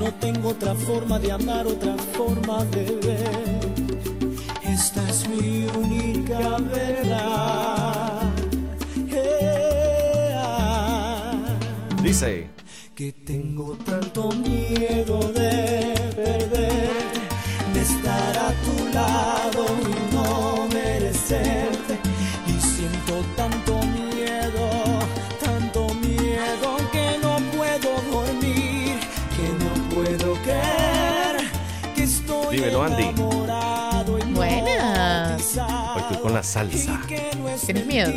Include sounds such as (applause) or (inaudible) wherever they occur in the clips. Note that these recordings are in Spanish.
No tengo otra forma de amar, otra forma de ver. Esta es mi única verdad. Dímelo, Andy. hipnotizado. hoy estoy con la salsa. ¿Tienes miedo?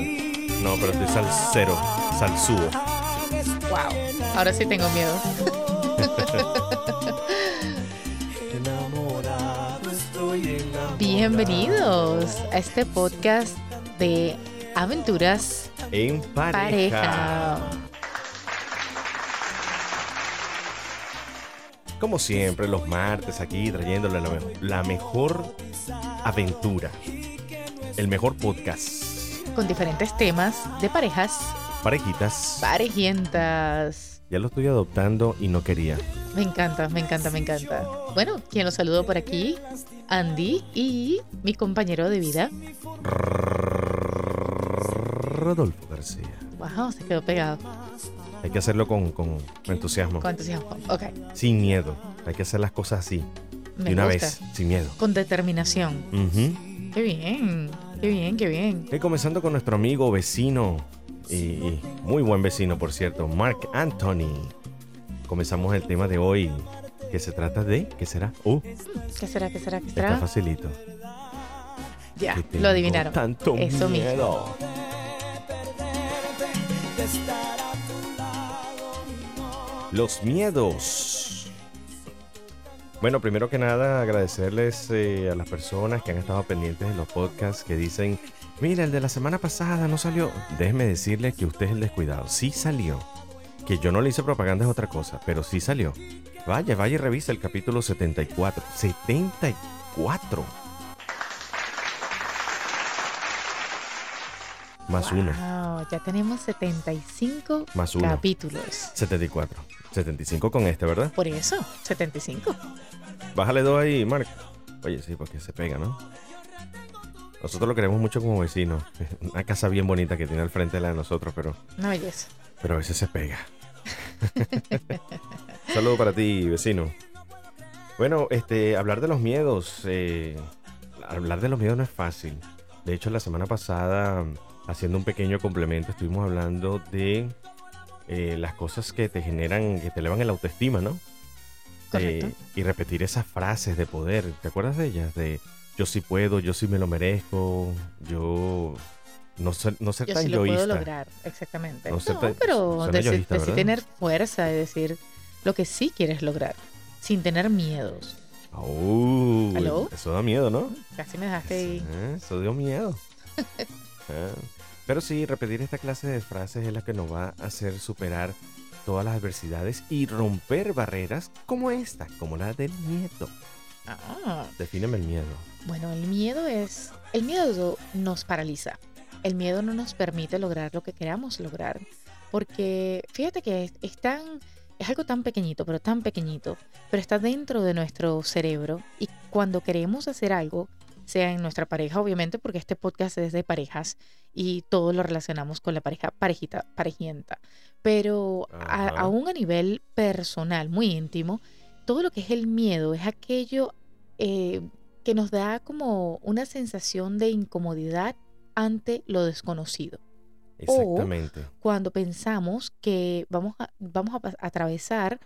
No, pero estoy salsero, salsudo. Wow. Ahora sí tengo miedo. Bienvenidos a este podcast de aventuras En pareja. pareja. Como siempre, los martes aquí trayéndole la, me- la mejor aventura. El mejor podcast. Con diferentes temas de parejas Parejitas. parejientas. Ya lo estoy adoptando y no quería. Me encanta, me encanta, me encanta. Bueno, quien los saludo por aquí, Andy y mi compañero de vida. Rodolfo García. Wow, se quedó pegado Hay que hacerlo con, con entusiasmo. con entusiasmo. Ok, Sin miedo. Hay que hacer las cosas así. me de una gusta. vez. Sin miedo. Con determinación. Qué bien, qué bien, qué bien. Y comenzando con nuestro amigo vecino y, y muy buen vecino, por cierto, Mark Anthony. Comenzamos el tema de hoy que se trata de, ¿qué será? Uh, ¿Qué será, qué será, qué está será? facilito. Ya, lo adivinaron. Tanto Eso mismo. Los miedos. Bueno, primero que nada, agradecerles eh, a las personas que han estado pendientes de los podcasts que dicen, mira, el de la semana pasada no salió. Déjeme decirle que usted es el descuidado. Sí salió. Que yo no le hice propaganda es otra cosa, pero sí salió. Vaya, vaya y revisa el capítulo 74. 74. Más uno. Wow, ya tenemos 75 Más uno. capítulos. 74. 75 con este, ¿verdad? Por eso, 75. Bájale dos ahí, Mark. Oye, sí, porque se pega, ¿no? Nosotros lo queremos mucho como vecino. (laughs) Una casa bien bonita que tiene al frente de la de nosotros, pero, Una belleza. pero a veces se pega. Saludo para ti, vecino. Bueno, este, hablar de los miedos. eh, hablar de los miedos no es fácil. De hecho, la semana pasada, haciendo un pequeño complemento, estuvimos hablando de eh, las cosas que te generan, que te elevan el autoestima, ¿no? Correcto. Eh, y repetir esas frases de poder. ¿Te acuerdas de ellas? De yo sí puedo, yo sí me lo merezco, yo no ser, no ser Yo tan sí lo puedo yoísta. lograr, exactamente. No No, tan- pero decir, yoísta, tener fuerza de decir lo que sí quieres lograr, sin tener miedos. Uh, ¿Aló? Eso da miedo, ¿no? Casi me dejaste ahí. Eh, Eso dio miedo. (laughs) Ah, Pero sí, repetir esta clase de frases es la que nos va a hacer superar todas las adversidades y romper barreras como esta, como la del miedo. Ah, Defíneme el miedo. bueno, el miedo es. El miedo nos paraliza. El miedo no nos permite lograr lo que queramos lograr. Porque fíjate que es, es tan. Es algo tan pequeñito, pero tan pequeñito, pero está dentro de nuestro cerebro. Y cuando queremos hacer algo, sea en nuestra pareja, obviamente, porque este podcast es de parejas y todo lo relacionamos con la pareja, parejita, parejienta. Pero a- aún a nivel personal, muy íntimo, todo lo que es el miedo es aquello eh, que nos da como una sensación de incomodidad ante lo desconocido. Exactamente. Cuando pensamos que vamos a, vamos a atravesar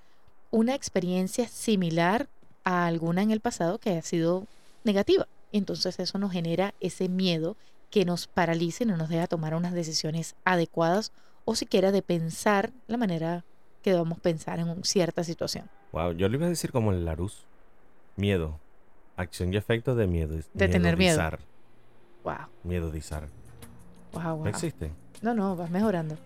una experiencia similar a alguna en el pasado que ha sido negativa. Entonces eso nos genera ese miedo que nos paraliza y no nos deja tomar unas decisiones adecuadas o siquiera de pensar la manera que debamos pensar en un- cierta situación. Wow, yo le iba a decir como el Larus. Miedo. Acción y efecto de miedo. De tener miedo. Wow, Miedodizar. wow, No wow. existe. No, no, vas mejorando.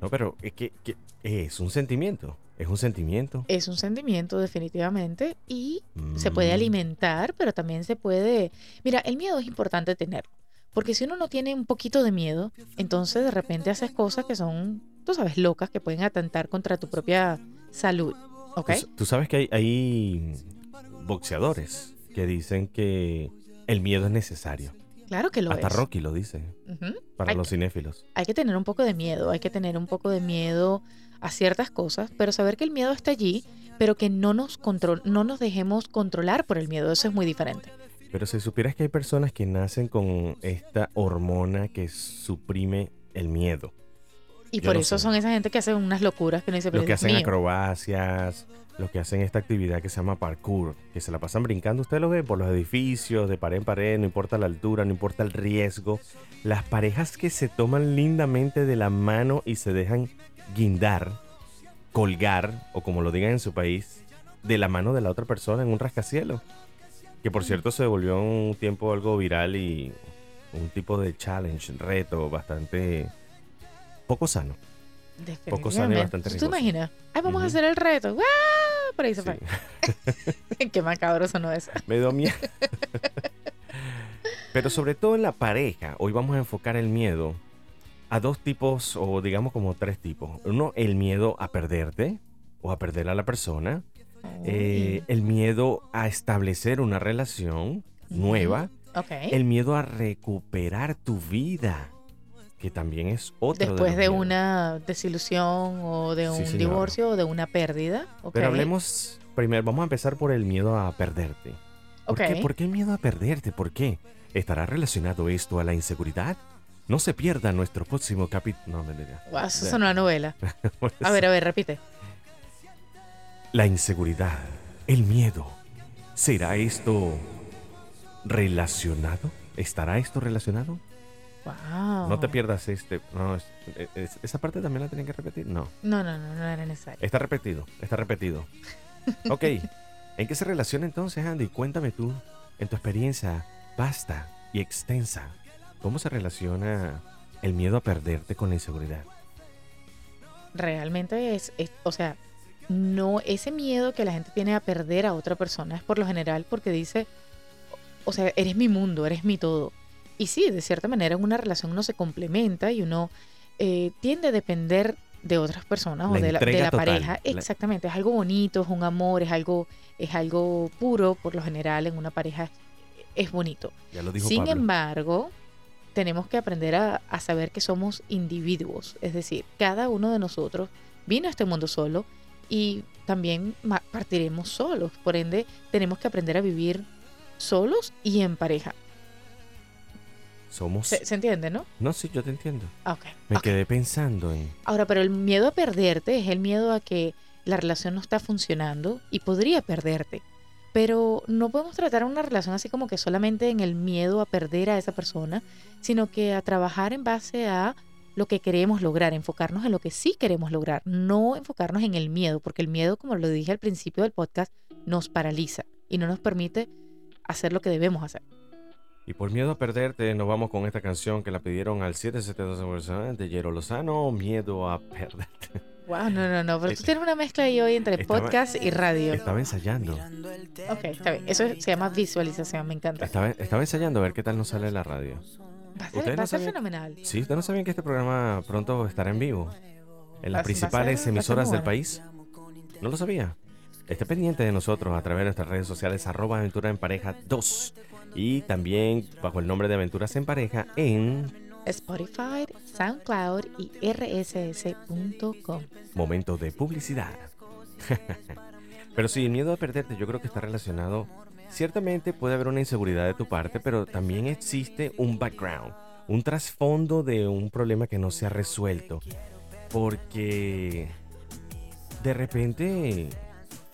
No, pero es que, que es un sentimiento. Es un sentimiento. Es un sentimiento definitivamente y se Mm, puede alimentar, pero también se puede... Mira, el miedo es importante tenerlo, porque si uno no tiene un poquito de miedo, entonces de repente haces cosas que son, tú sabes, locas, que pueden atentar contra tu propia salud, ¿Ok? Tú, tú sabes que hay, hay boxeadores que dicen que el miedo es necesario. Claro que lo Hasta es. Rocky lo dice, para Hay los que- cinéfilos. hay que tener un poco de miedo, hay que tener un poco de miedo a ciertas cosas, pero saber que el miedo está allí, pero que no nos control, no nos dejemos controlar por el miedo, eso es muy diferente. Pero si supieras que hay personas que nacen con esta hormona que suprime el miedo. Y Yo por eso sé. son esa gente que hace unas locuras que no dice, Los que hacen mío". acrobacias, los que hacen esta actividad que se llama parkour, que se la pasan brincando, usted lo ve por los edificios, de pared en pared, no importa la altura, no importa el riesgo. Las parejas que se toman lindamente de la mano y se dejan guindar, colgar, o como lo digan en su país, de la mano de la otra persona en un rascacielos. Que por cierto se volvió un tiempo algo viral y un tipo de challenge, reto bastante poco sano. Poco sano y bastante ¿Tú te riesgoso. imaginas? Ay, vamos a hacer el reto. ¡Guau! Por ahí se Sí. fue. (laughs) Qué macabro sonó eso. (laughs) Me dio miedo. (laughs) Pero sobre todo en la pareja, hoy vamos a enfocar el miedo a dos tipos, o digamos como tres tipos. Uno, el miedo a perderte o a perder a la persona. Eh, el miedo a establecer una relación nueva. ok. El miedo a recuperar tu vida, que también es otro Después de miedos. una desilusión o de Sí, un señora. divorcio o de una pérdida. ok. Pero hablemos primero, vamos a empezar por el miedo a perderte. ¿Por, Ok. qué, ¿Por qué el miedo a perderte? ¿Por qué? ¿Estará relacionado esto a la inseguridad? No se pierda nuestro próximo capítulo. No, mentira. Guau, eso es una novela. (laughs) A ver, a ver, repite. La inseguridad, el miedo. ¿Será esto relacionado? ¿Estará esto relacionado? Wow. No te pierdas este. No, es- es- esa parte también la tienen que repetir. No. No, no, no, no era necesario. Está repetido, está repetido. (laughs) Ok, ¿en qué se relaciona entonces, Andy? Cuéntame tú, en tu experiencia vasta y extensa, ¿cómo se relaciona el miedo a perderte con la inseguridad? Realmente es, es- o sea, no ese miedo que la gente tiene a perder a otra persona es por lo general porque dice, o sea, eres mi mundo, eres mi todo. Y sí, de cierta manera en una relación uno se complementa y uno eh, tiende a depender de otras personas La o de la, de la pareja. Exactamente, es algo bonito, es un amor, es algo, es algo puro, por lo general en una pareja es bonito. Ya lo dijo Sin Pablo. embargo, tenemos que aprender a, a saber que somos individuos, es decir, cada uno de nosotros vino a este mundo solo y también partiremos solos. Por ende, tenemos que aprender a vivir solos y en pareja. Somos... ¿Se, se entiende, no? No, sí, yo te entiendo. Ah, ok, Me quedé pensando en... Ahora, pero el miedo a perderte es el miedo a que la relación no está funcionando y podría perderte. Pero no podemos tratar una relación así como que solamente en el miedo a perder a esa persona, sino que a trabajar en base a lo que queremos lograr, enfocarnos en lo que sí queremos lograr, no enfocarnos en el miedo, porque el miedo, como lo dije al principio del podcast, nos paraliza y no nos permite hacer lo que debemos hacer. Y por miedo a perderte, nos vamos con esta canción que la pidieron al 772 de Jero Lozano, Miedo a perderte. Wow, no, no, no, pero tú Este- tienes una mezcla ahí hoy entre Estaba- podcast y radio. Estaba ensayando. Ok, está bien. Eso se llama visualización, me encanta. Estaba, estaba ensayando a ver qué tal nos sale la radio. Va a ser, fenomenal. Sí, ¿ustedes no sabían que este programa pronto estará en vivo? En las va principales va ser emisoras del país. ¿No lo sabía? Esté pendiente de nosotros a través de nuestras redes sociales arroba aventura en pareja 2 y también bajo el nombre de Aventuras en Pareja en Spotify, SoundCloud y rss.com. momento de publicidad. (laughs) pero sí, el miedo a perderte yo creo que está relacionado. Ciertamente puede haber una inseguridad de tu parte, pero también existe un background, un trasfondo de un problema que no se ha resuelto. Porque de repente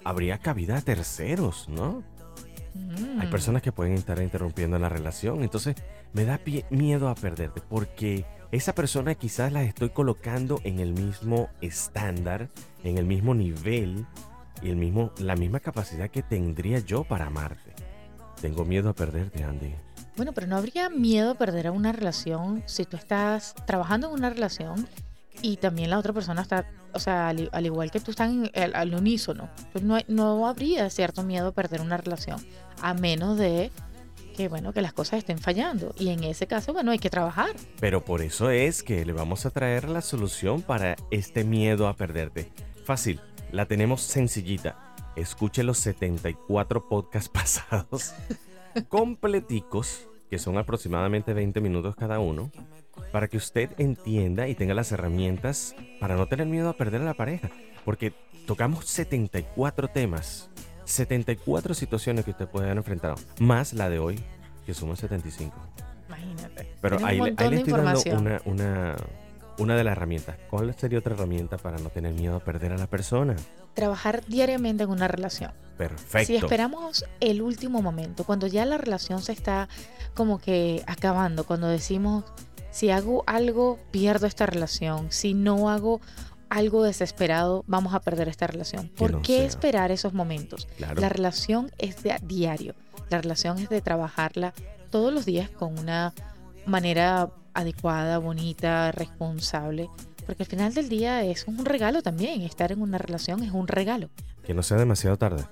habría cabida a terceros, ¿no? Hay Mm. personas que pueden estar interrumpiendo la relación. Entonces me da pie- miedo a perderte porque esa persona quizás la estoy colocando en el mismo estándar, en el mismo nivel y el mismo, la misma capacidad que tendría yo para amarte. Tengo miedo a perderte, Andy. Bueno, pero no habría miedo a perder a una relación si tú estás trabajando en una relación y también la otra persona está, o sea, al, igual que tú están en- al, al unísono. Pues no, no habría cierto miedo a perder una relación, a menos de que, bueno, que las cosas estén fallando. Y en ese caso, bueno, hay que trabajar. Pero por eso es que le vamos a traer la solución para este miedo a perderte. Fácil. La tenemos sencillita. Escuche los 74 podcasts (laughs) pasados, (laughs) completicos, que son aproximadamente 20 minutos cada uno, para que usted entienda y tenga las herramientas para no tener miedo a perder a la pareja. Porque tocamos 74 temas, 74 situaciones que usted puede haber enfrentado, más la de hoy, que suma 75. Imagínate. Pero ahí, le- ahí estoy dando una, una, una de las herramientas. ¿Cuál sería otra herramienta para no tener miedo a perder a la persona? Trabajar diariamente en una relación. Perfecto. Si esperamos el último momento, cuando ya la relación se está como que acabando, cuando decimos, si hago algo, pierdo esta relación, si no hago algo desesperado, vamos a perder esta relación. ¿Por no qué sea. esperar esos momentos? Claro. La relación es de diario, la relación es de trabajarla todos los días con una manera adecuada, bonita, responsable. Porque al final del día es un regalo también. Estar en una relación es un regalo. Que no sea demasiado tarde.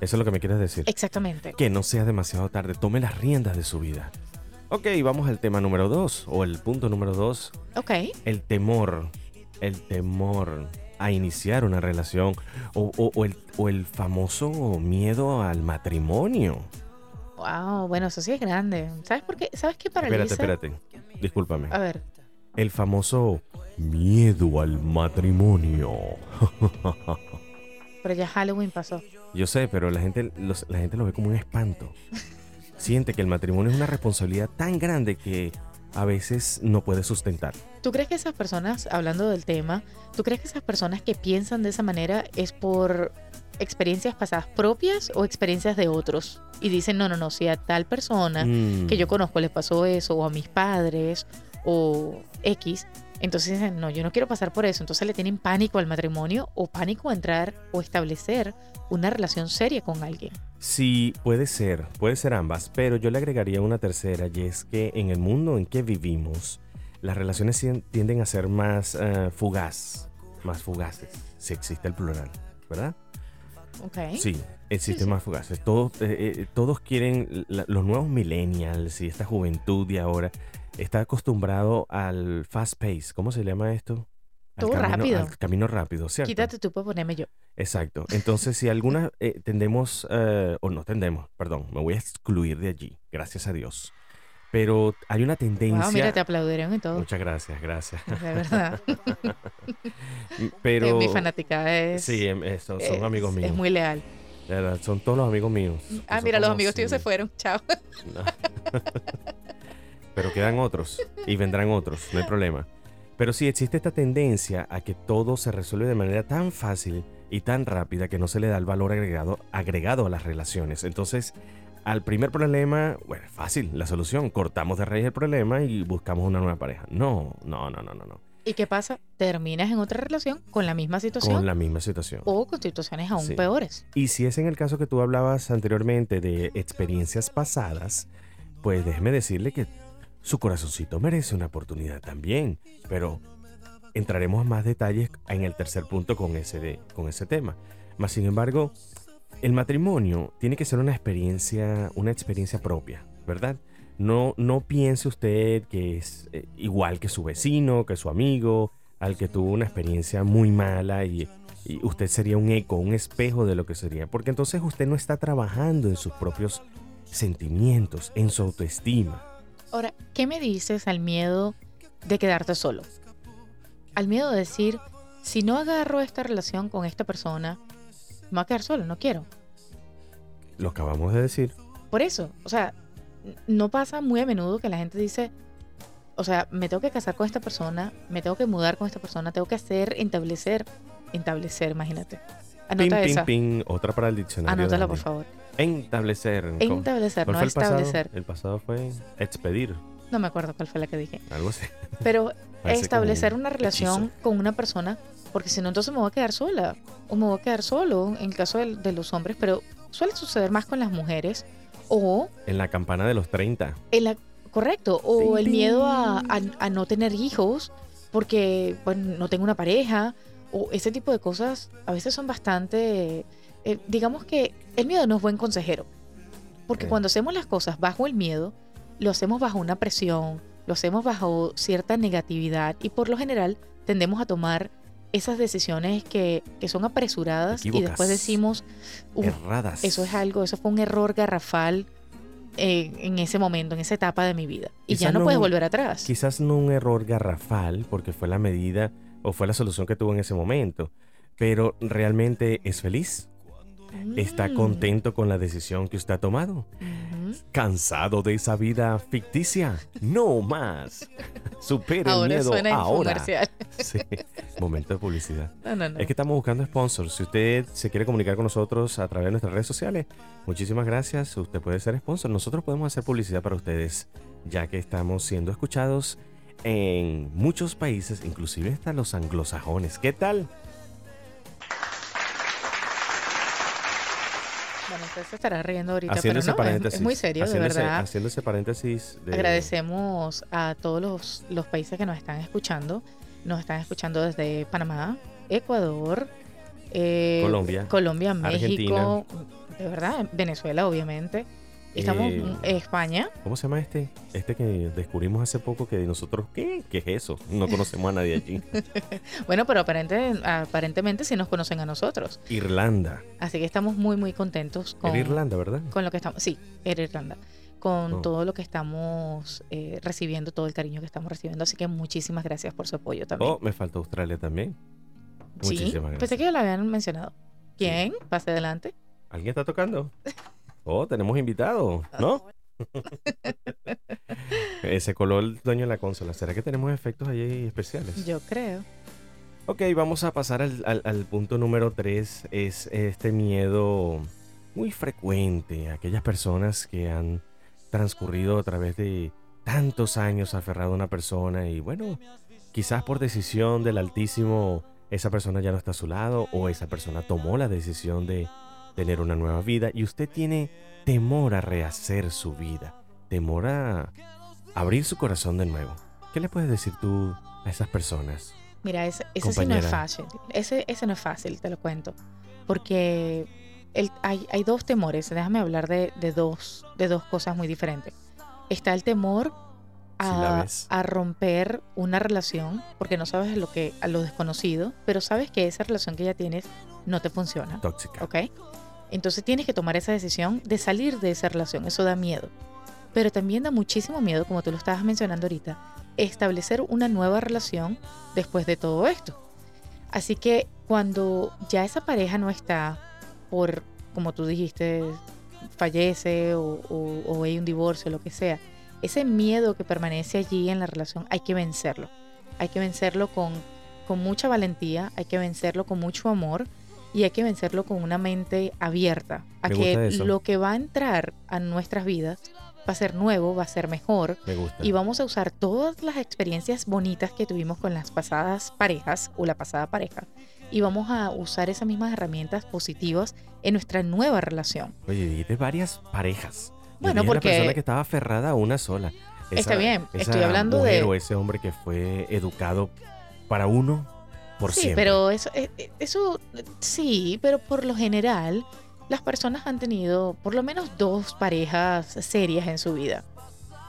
Eso es lo que me quieres decir. Exactamente. Que no sea demasiado tarde. Tome las riendas de su vida. Ok, vamos al tema número dos. O el punto número dos. Ok. El temor. El temor a iniciar una relación. O, o- o el, o el famoso miedo al matrimonio. Wow, bueno, eso sí es grande. ¿Sabes por qué? ¿Sabes qué paraliza? Espérate, espérate. Discúlpame. A ver, El famoso miedo al matrimonio. pero ya Halloween pasó. Yo sé, pero la gente, los- la gente lo ve como un espanto. (laughs) Siente que el matrimonio es una responsabilidad tan grande que a veces no puede sustentar. ¿Tú crees que esas personas, hablando del tema, ¿tú crees que esas personas que piensan de esa manera es por experiencias pasadas propias o experiencias de otros? Y dicen, no, no, no, si a tal persona Mm, que yo conozco les pasó eso, o a mis padres, o X, entonces dicen, no, yo no quiero pasar por eso. Entonces le tienen pánico al matrimonio o pánico a entrar o establecer una relación seria con alguien. Sí, puede ser, puede ser ambas, pero yo le agregaría una tercera y es que en el mundo en que vivimos, las relaciones tien- tienden a ser más eh, fugaz, más fugaces, si existe el plural, ¿verdad? Ok. Sí, existen sí. más fugaces. Todos, eh, eh, todos quieren, la- los nuevos millennials y esta juventud de ahora está acostumbrado al fast pace. ¿Cómo se llama esto? Al Todo camino, rápido. Al camino rápido, ¿cierto? Quítate tú para ponerme yo. Exacto. Entonces, si alguna eh, tendemos, eh, o no tendemos, perdón, me voy a excluir de allí, gracias a Dios. Pero hay una tendencia. Wow, mira, te aplaudieron y todo. Muchas gracias, gracias. De verdad. (laughs) Pero Mi fanaticada es. sí, em, eso, son es- amigos míos. Es muy leal. De verdad, son todos los amigos míos. Ah, mira, los amigos tuyos se fueron. Chao. No. (laughs) Pero quedan otros y vendrán otros, no hay problema. Pero sí existe esta tendencia a que todo se resuelve de manera tan fácil y tan rápida que no se le da el valor agregado, agregado a las relaciones. Entonces, al primer problema, bueno, fácil, la solución, cortamos de raíz el problema y buscamos una nueva pareja. No, no, no, no, no, no. ¿Y qué pasa? Terminas en otra relación con la misma situación Con la misma situación. o con situaciones aún Sí. peores. Y si es en el caso que tú hablabas anteriormente de experiencias pasadas, pues déjeme decirle que su corazoncito merece una oportunidad también. Pero entraremos a más detalles en el tercer punto con ese, de- con ese tema. Más sin embargo, el matrimonio tiene que ser una experiencia, una experiencia propia, ¿verdad? No, no piense usted que es eh, igual que su vecino, que su amigo, al que tuvo una experiencia muy mala y usted sería un eco, un espejo de lo que sería. Porque entonces usted no está trabajando en sus propios sentimientos, en su autoestima. Ahora, ¿qué me dices al miedo de quedarte solo? Al miedo de decir, si no agarro esta relación con esta persona, me voy a quedar solo, no quiero. Lo acabamos de decir. Por eso, o sea, no pasa muy a menudo que la gente dice, o sea, me tengo que casar con esta persona, me tengo que mudar con esta persona, tengo que hacer, establecer, establecer, imagínate. Anota pin, esa. pin. Otra para el diccionario. Anótala, por favor. Establecer. ¿Cómo- Establecer, cuál no fue el pasado? establecer. El pasado fue expedir, No me acuerdo cuál fue la que dije. algo así. (laughs) Pero establecer una un relación hechizo. con una persona, porque si no, entonces me voy a quedar sola. O me voy a quedar solo, en el caso de, de los hombres, pero suele suceder más con las mujeres. O En la campana de los 30. el, a- correcto, o el miedo a, a- a no tener hijos, porque bueno, no tengo una pareja, o ese tipo de cosas a veces son bastante, eh, digamos que el miedo no es buen consejero, porque cuando hacemos las cosas bajo el miedo, lo hacemos bajo una presión, lo hacemos bajo cierta negatividad y por lo general tendemos a tomar esas decisiones que, que son apresuradas y Equívocas. después decimos, "Uf, Erradas. eso es algo, eso fue un error garrafal eh, en ese momento, en esa etapa de mi vida. Y ya Quizás no, no- puedes volver atrás. Quizás no un error garrafal, porque fue la medida o fue la solución que tuvo en ese momento, pero realmente es feliz, está Mm, contento con la decisión que usted ha tomado. ¿Cansado de esa vida ficticia? No más. (laughs) Supere el miedo suena ahora. infomercial. (laughs) Sí, momento de publicidad. No, no, no. Es que estamos buscando sponsors. Si usted se quiere comunicar con nosotros a través de nuestras redes sociales, muchísimas gracias. Usted puede ser sponsor. Nosotros podemos hacer publicidad para ustedes, ya que estamos siendo escuchados en muchos países, inclusive hasta los anglosajones. ¿Qué tal? Bueno, usted se estará riendo ahorita, Haciendo pero no, es- paréntesis. es, muy serio, de verdad. Haciendo ese paréntesis. De, Agradecemos a todos los, los países que nos están escuchando. Nos están escuchando desde Panamá, Ecuador, eh, Colombia, Colombia, Argentina. México, de verdad, Venezuela, obviamente. Estamos Eh, en España. ¿Cómo se llama este? Este que descubrimos hace poco que nosotros, ¿qué? ¿Qué es eso? No conocemos a nadie allí. (laughs) Bueno, pero aparente, aparentemente sí nos conocen a nosotros. Irlanda. Así que estamos muy, muy contentos con, Era Irlanda, ¿verdad? con lo que estamos. Sí, era Irlanda. Con Oh. todo lo que estamos eh, recibiendo, todo el cariño que estamos recibiendo. Así que muchísimas gracias por su apoyo también. Oh, me faltó Australia también. sí, muchísimas pensé gracias. que ya lo habían mencionado. ¿Quién? Pase adelante. ¿Alguien está tocando? (laughs) Oh, tenemos invitado, ¿no? (laughs) Eh, Se coló el dueño de la consola. ¿Será que tenemos efectos ahí especiales? Yo creo. Ok, vamos a pasar al, al- al punto número 3. Es este miedo muy frecuente. Aquellas personas que han transcurrido a través de tantos años aferrado a una persona y bueno, quizás por decisión del Altísimo esa persona ya no está a su lado o esa persona tomó la decisión de tener una nueva vida y usted tiene temor a rehacer su vida, temor a abrir su corazón de nuevo. ¿Qué le puedes decir tú a esas personas? Mira, ese, ese sí no es fácil. Ese, ese no es fácil, te lo cuento. Porque el- hay, hay dos temores. Déjame hablar de, de dos, de dos cosas muy diferentes. Está el temor a, a romper una relación porque no sabes lo que a lo desconocido, pero sabes que esa relación que ya tienes no te funciona. Tóxica. ¿Ok? Entonces tienes que tomar esa decisión de salir de esa relación. Eso da miedo. Pero también da muchísimo miedo, como tú lo estabas mencionando ahorita, establecer una nueva relación después de todo esto. Así que cuando ya esa pareja no está por, como tú dijiste, fallece o, hay un divorcio, lo que sea, ese miedo que permanece allí en la relación hay que vencerlo. Hay que vencerlo con, con mucha valentía, hay que vencerlo con mucho amor y hay que vencerlo con una mente abierta a Me que lo que va a entrar a nuestras vidas va a ser nuevo, va a ser mejor Me gusta. y vamos a usar todas las experiencias bonitas que tuvimos con las pasadas parejas o la pasada pareja y vamos a usar esas mismas herramientas positivas en nuestra nueva relación. Oye, dijiste varias parejas. Yo Bueno, porque- persona que estaba aferrada a una sola. Está bien, esa estoy hablando mujer de- o ese hombre que fue educado para uno por sí, siempre. pero eso, eh, eh, eso sí, pero por lo general las personas han tenido por lo menos dos parejas serias en su vida.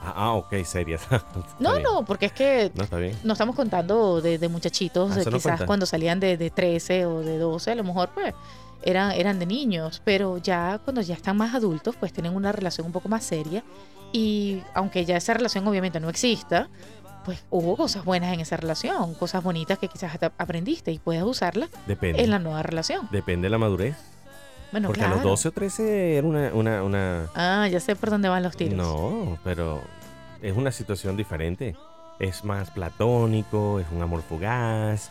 Ah, ah, ok, serias. (laughs) No, bien. no, porque es que No, está bien. no estamos contando de, de muchachitos, Ah, de no quizás cuenta. cuando salían de, de 13 o de 12, a lo mejor pues eran, eran de niños, pero ya cuando ya están más adultos, pues tienen una relación un poco más seria y aunque ya esa relación obviamente no exista, pues hubo cosas buenas en esa relación, cosas bonitas que quizás hasta aprendiste y puedes usarlas Depende. en la nueva relación. Depende de la madurez. Bueno, Porque claro. a los 12 o 13 era una, una, una- Ah, ya sé por dónde van los tiros. No, pero es una situación diferente. Es más platónico, es un amor fugaz.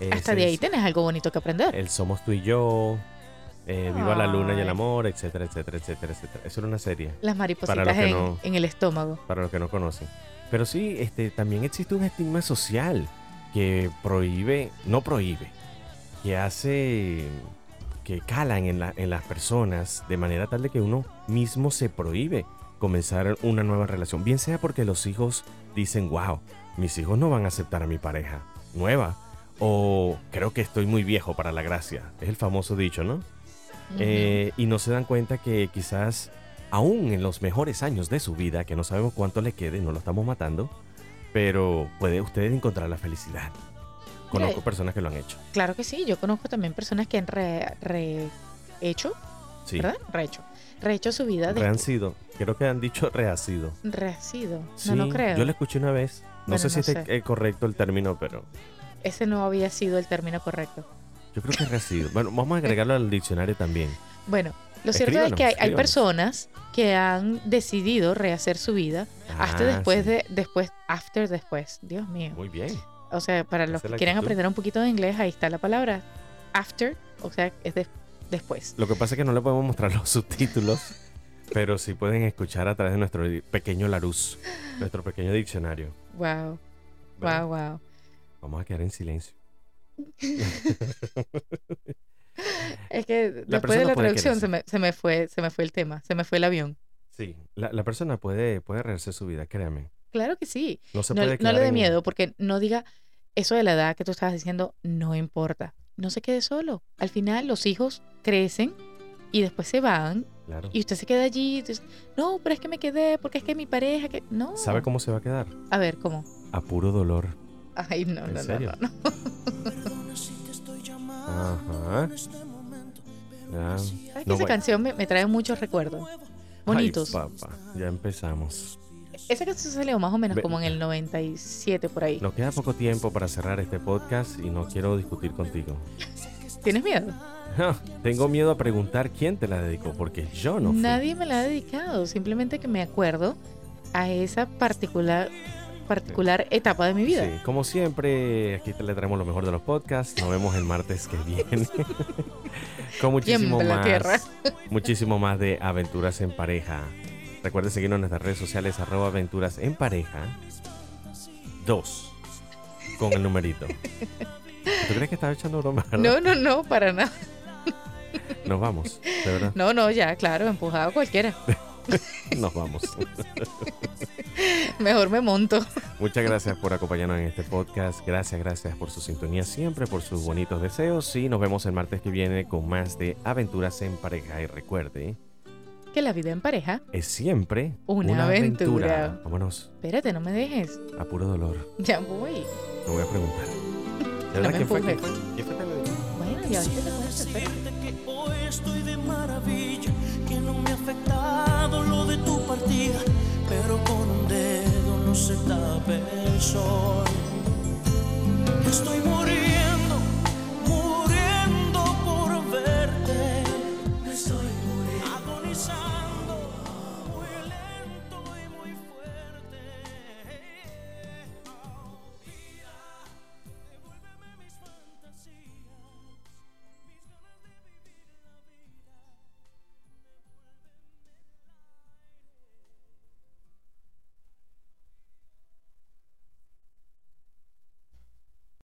es Hasta de ahí tienes algo bonito que aprender. El Somos tú y yo, eh, Viva la luna y el amor, etcétera, etcétera, etcétera, etcétera. Eso era una serie, Las maripositas no- en el estómago. para los que no conocen. Pero sí, este, también existe un estigma social que prohíbe, no prohíbe, que hace, que calan en, la- en las personas de manera tal de que uno mismo se prohíbe comenzar una nueva relación. Bien sea porque los hijos dicen, wow, mis hijos no van a aceptar a mi pareja nueva. O creo que estoy muy viejo para la gracia. Es el famoso dicho, ¿no? Eh, y no se dan cuenta que quizás aún en los mejores años de su vida, que no sabemos cuánto le quede, no lo estamos matando, pero puede usted encontrar la felicidad. conozco personas que lo han hecho. Claro que sí, yo conozco también personas que han re- rehecho, Sí. ¿verdad? Rehecho. Rehecho su vida de Reancido. Creo que han dicho reacido. rehacido. Sí, No, no creo. Yo lo escuché una vez. No Bueno, sé si no es sé. eh, correcto el término, pero Ese no había sido el término correcto. yo creo que es reacido. Bueno, vamos a agregarlo al diccionario también. Bueno, lo cierto es que hay, personas que han decidido rehacer su vida hasta Ah, después sí. de, después, after después. Dios mío. Muy bien. O sea, para los Esa que actitud. aprender un poquito de inglés, ahí está la palabra after, o sea, es de- después. Lo que pasa es que no le podemos mostrar los subtítulos, pero sí pueden escuchar a través de nuestro pequeño Larus, nuestro pequeño diccionario. Wow, wow, wow. Vamos a quedar en silencio. (laughs) Es que después de la traducción se me, se me fue, se me fue el tema, se me fue el avión. Sí, la, la persona puede, puede rehacer su vida, créame. Claro que sí. No se No, puede no quedar le dé en- miedo, porque no diga eso de la edad que tú estabas diciendo, no importa. No se quede solo. Al final los hijos crecen y después se van Claro. y usted se queda allí. y dice, no, pero es que me quedé porque es que mi pareja que no. ¿Sabe cómo se va a quedar? A ver, ¿cómo? A puro dolor. Ay, no, ¿En no, no, serio? no, no. (laughs) Ajá. Ya. ¿Sabes que No esa canción me, me trae muchos recuerdos? Bonitos. Ay, papá, ya empezamos. Esa canción salió más o menos Ve- como en el 97 por ahí. Nos queda poco tiempo para cerrar este podcast y no quiero discutir contigo. ¿Tienes miedo? Tengo miedo a preguntar quién te la dedicó, porque yo no fui. Nadie me la ha dedicado, simplemente que me acuerdo a esa particular particular etapa de mi vida. Sí, como siempre, aquí te le traemos lo mejor de los podcasts. Nos vemos el martes que viene. (laughs) Con muchísimo Tiembla más. tierra. Muchísimo más de aventuras en pareja. Recuerda seguirnos en nuestras redes sociales, arroba aventuras en pareja. Dos. Con el numerito. ¿Tú crees que estaba echando broma? No, no, no, para nada. Nos vamos, de verdad. No, no, ya, claro, empujado cualquiera. (laughs) (laughs) Nos vamos. Mejor me monto. Muchas gracias por acompañarnos en este podcast. Gracias, gracias por su sintonía siempre, por sus bonitos deseos. Y nos vemos el martes que viene con más de aventuras en pareja. Y recuerde, Que la vida en pareja. es siempre Una aventura. Vámonos Espérate, no me dejes. a puro dolor. Ya voy. Lo voy a preguntar. ¿De No verdad quién fue? empujes. ¿Quién fue? ¿Quién fue? Bueno, ya ahorita te cuento, espera. Decirte que hoy estoy de maravilla, que no me ha afectado lo de tu partida, pero con un dedo no se tape el sol. Estoy muriendo.